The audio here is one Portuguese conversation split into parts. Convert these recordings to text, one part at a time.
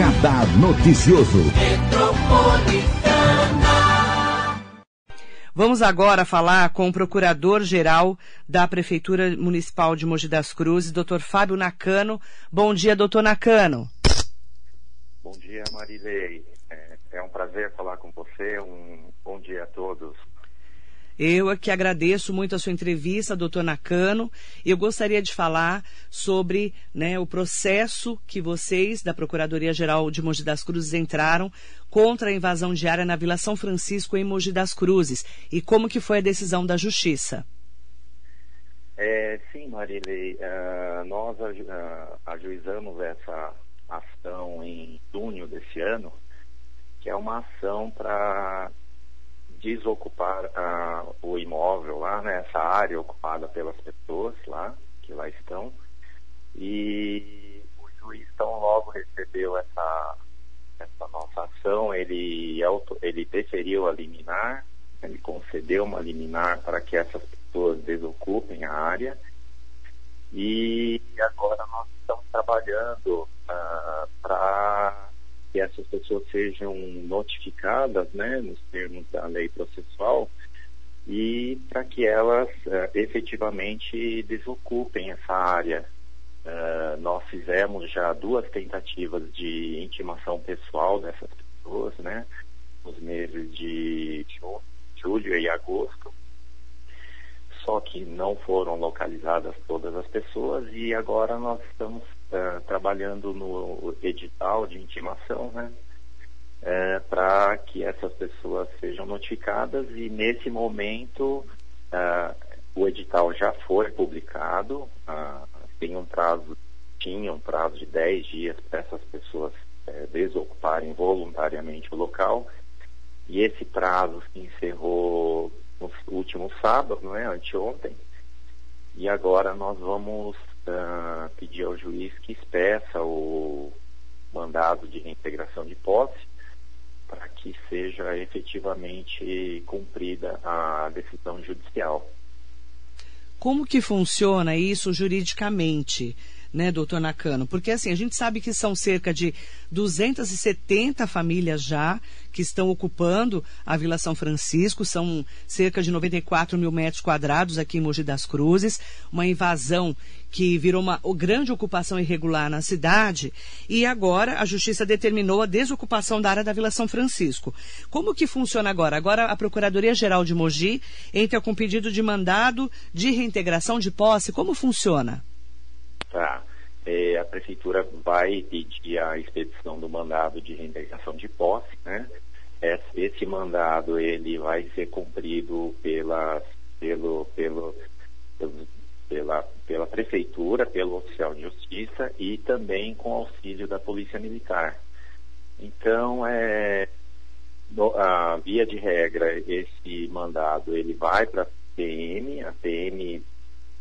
Radar Noticioso. Vamos agora falar com o Procurador-Geral da Prefeitura Municipal de Mogi das Cruzes, Dr. Fábio Nakano. Bom dia, doutor Nakano. Bom dia, Marilei. É, é um prazer falar com você. Um bom dia a todos. Eu aqui agradeço muito a sua entrevista, doutor Nakano. Eu gostaria de falar sobre né, o processo que vocês, da Procuradoria-Geral de Mogi das Cruzes, entraram contra a invasão diária na Vila São Francisco, em Mogi das Cruzes, e como que foi a decisão da Justiça. É, sim, Marilei, uh, nós uh, ajuizamos essa ação em junho desse ano, que é uma ação para desocupar uh, o imóvel lá, né, essa área ocupada pelas pessoas lá, que lá estão. E o juiz tão logo recebeu essa, essa nossa ação, ele, ele deferiu a liminar, ele concedeu uma liminar para que essas pessoas desocupem a área. E agora nós estamos trabalhando essas pessoas sejam notificadas, né, nos termos da lei processual, e para que elas uh, efetivamente desocupem essa área. Uh, nós fizemos já duas tentativas de intimação pessoal dessas pessoas, né, nos meses de julho e agosto, só que não foram localizadas todas as pessoas e agora nós estamos uh, trabalhando no edital de intimação, né? Uh, para que essas pessoas sejam notificadas e nesse momento uh, o edital já foi publicado, tem um prazo, tinha um prazo de 10 dias para essas pessoas desocuparem voluntariamente o local e esse prazo se encerrou no último sábado, não é, anteontem, e agora nós vamos uh, pedir ao juiz que espeça o mandado de reintegração de posse para que seja efetivamente cumprida a decisão judicial. Como que funciona isso juridicamente? Né, doutor Nakano? Porque assim, a gente sabe que são cerca de 270 famílias já que estão ocupando a Vila São Francisco, são cerca de 94 mil metros quadrados aqui em Mogi das Cruzes, uma invasão que virou uma grande ocupação irregular na cidade e agora a justiça determinou a desocupação da área da Vila São Francisco. Como que funciona agora? Agora a Procuradoria-Geral de Mogi entra com pedido de mandado de reintegração de posse. Como funciona? Tá. É, a prefeitura vai pedir a expedição do mandado de reintegração de posse, né? Esse mandado ele vai ser cumprido pela, pelo, pelo, pela, pela prefeitura, pelo oficial de justiça e também com auxílio da polícia militar. Então, é, no, a via de regra, esse mandado ele vai para a PM, a PM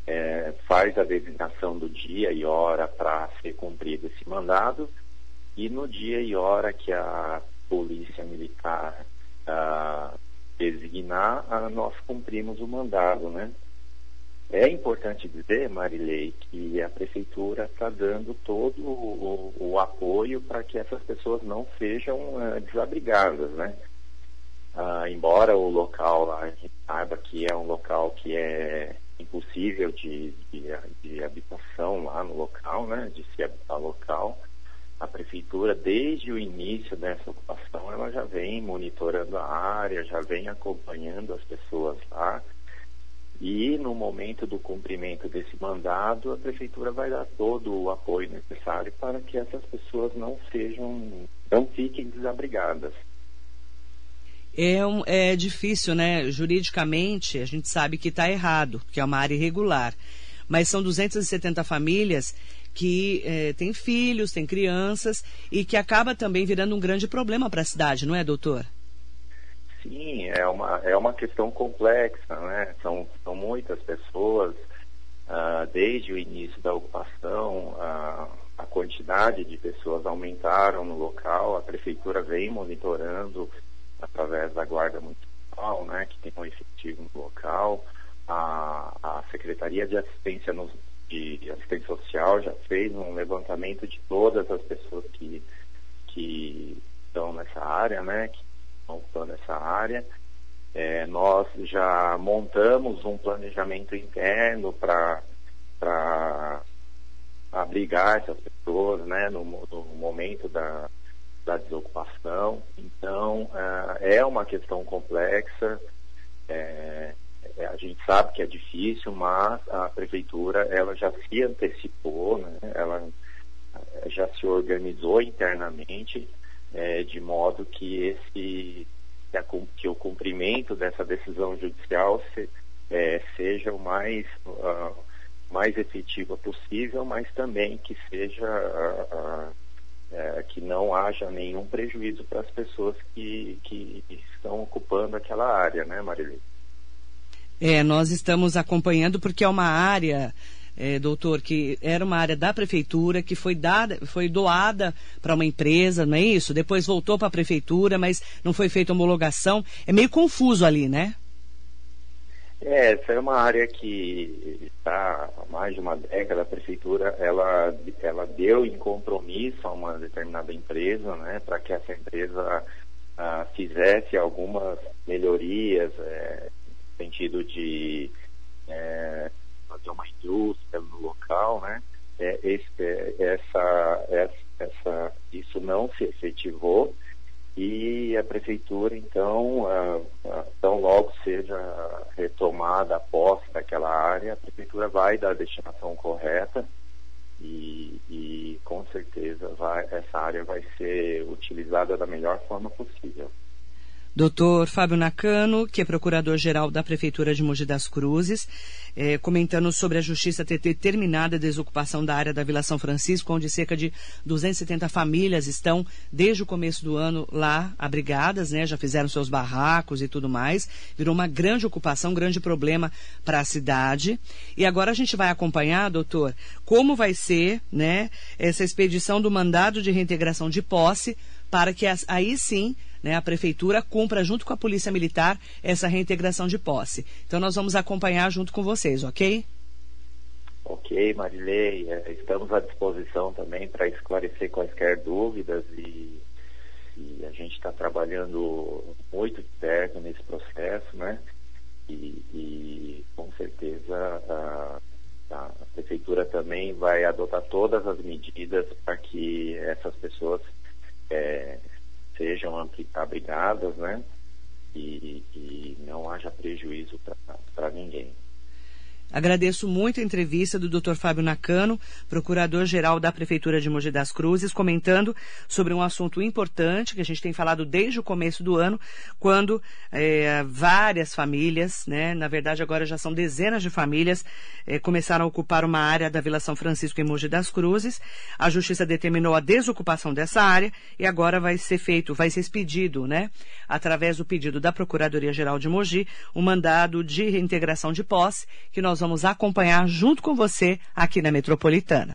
é, faz a designação do dia e hora para ser cumprido esse mandado e no dia e hora que a polícia militar ah, designar, ah, nós cumprimos o mandado, né? É importante dizer, Marilei, que a prefeitura está dando todo o, o apoio para que essas pessoas não sejam uh, desabrigadas, né? Ah, embora o local a gente saiba que é um local que é impossível de, de, de, habitação lá no local, né, de se habitar local. A prefeitura, desde o início dessa ocupação, ela já vem monitorando a área, já vem acompanhando as pessoas lá. E no momento do cumprimento desse mandado, a prefeitura vai dar todo o apoio necessário para que essas pessoas não sejam, não fiquem desabrigadas é, um, é difícil, né? Juridicamente, a gente sabe que está errado, que é uma área irregular. Mas são 270 famílias que é, têm filhos, têm crianças e que acaba também virando um grande problema para a cidade, não é, doutor? Sim, é uma, é uma questão complexa, né? São, são muitas pessoas, uh, desde o início da ocupação, uh, a quantidade de pessoas aumentaram no local, a prefeitura vem monitorando através da Guarda Municipal, né, que tem um efetivo no local. A, a Secretaria de Assistência, no, de, Assistência Social já fez um levantamento de todas as pessoas que, que que estão nessa área, né, que estão nessa área. É, nós já montamos um planejamento interno para abrigar essas pessoas né, no, no momento da, da desocupação. Então, uh, é uma questão complexa. É, a gente sabe que é difícil, mas a prefeitura ela já se antecipou, né? ela eh, já se organizou internamente é, de modo que esse que, o cumprimento dessa decisão judicial se, é, seja o mais uh, mais efetiva possível, mas também que seja uh, uh, é, que não haja nenhum prejuízo para as pessoas que, que estão ocupando aquela área, né, Marilene? É, nós estamos acompanhando porque é uma área, é, doutor, que era uma área da prefeitura, que foi dada, foi doada para uma empresa, não é isso? Depois voltou para a prefeitura, mas não foi feita homologação. É meio confuso ali, né? É, essa é uma área que está há mais de uma década, a prefeitura ela, ela deu em compromisso a uma determinada empresa, né, para que essa empresa ah, fizesse algumas melhorias, é, no sentido de é, fazer uma indústria no local, né, é, esse, é, essa, essa, essa, isso não se efetivou, e a prefeitura, então, uh, uh, tão logo seja retomada a posse daquela área, a prefeitura vai dar a destinação correta e, e com certeza vai, essa área vai ser utilizada da melhor forma possível. Doutor Fábio Nakano, que é procurador-geral da Prefeitura de Mogi das Cruzes, é, comentando sobre a Justiça ter determinado a desocupação da área da Vila São Francisco, onde cerca de 270 famílias estão, desde o começo do ano, lá abrigadas, né? Já fizeram seus barracos e tudo mais. Virou uma grande ocupação, um grande problema para a cidade. E agora a gente vai acompanhar, doutor, como vai ser, né, essa expedição do mandado de reintegração de posse para que aí sim né, a prefeitura cumpra junto com a polícia militar essa reintegração de posse. Então nós vamos acompanhar junto com vocês, ok? Ok, Marilei, é, estamos à disposição também para esclarecer quaisquer dúvidas e, e a gente está trabalhando muito de perto nesse processo, né? E, e com certeza a, a, prefeitura também vai adotar todas as medidas para que essas pessoas é, sejam abrigadas, né? E, e não haja prejuízo para ninguém. Agradeço muito a entrevista do Dr. Fábio Nakano, procurador-geral da Prefeitura de Mogi das Cruzes, comentando sobre um assunto importante que a gente tem falado desde o começo do ano, quando é, várias famílias, né, na verdade agora já são dezenas de famílias, é, começaram a ocupar uma área da Vila São Francisco em Mogi das Cruzes. A Justiça determinou a desocupação dessa área e agora vai ser feito, vai ser expedido, né, através do pedido da Procuradoria-Geral de Mogi, um mandado de reintegração de posse que nós nós vamos acompanhar junto com você aqui na Metropolitana.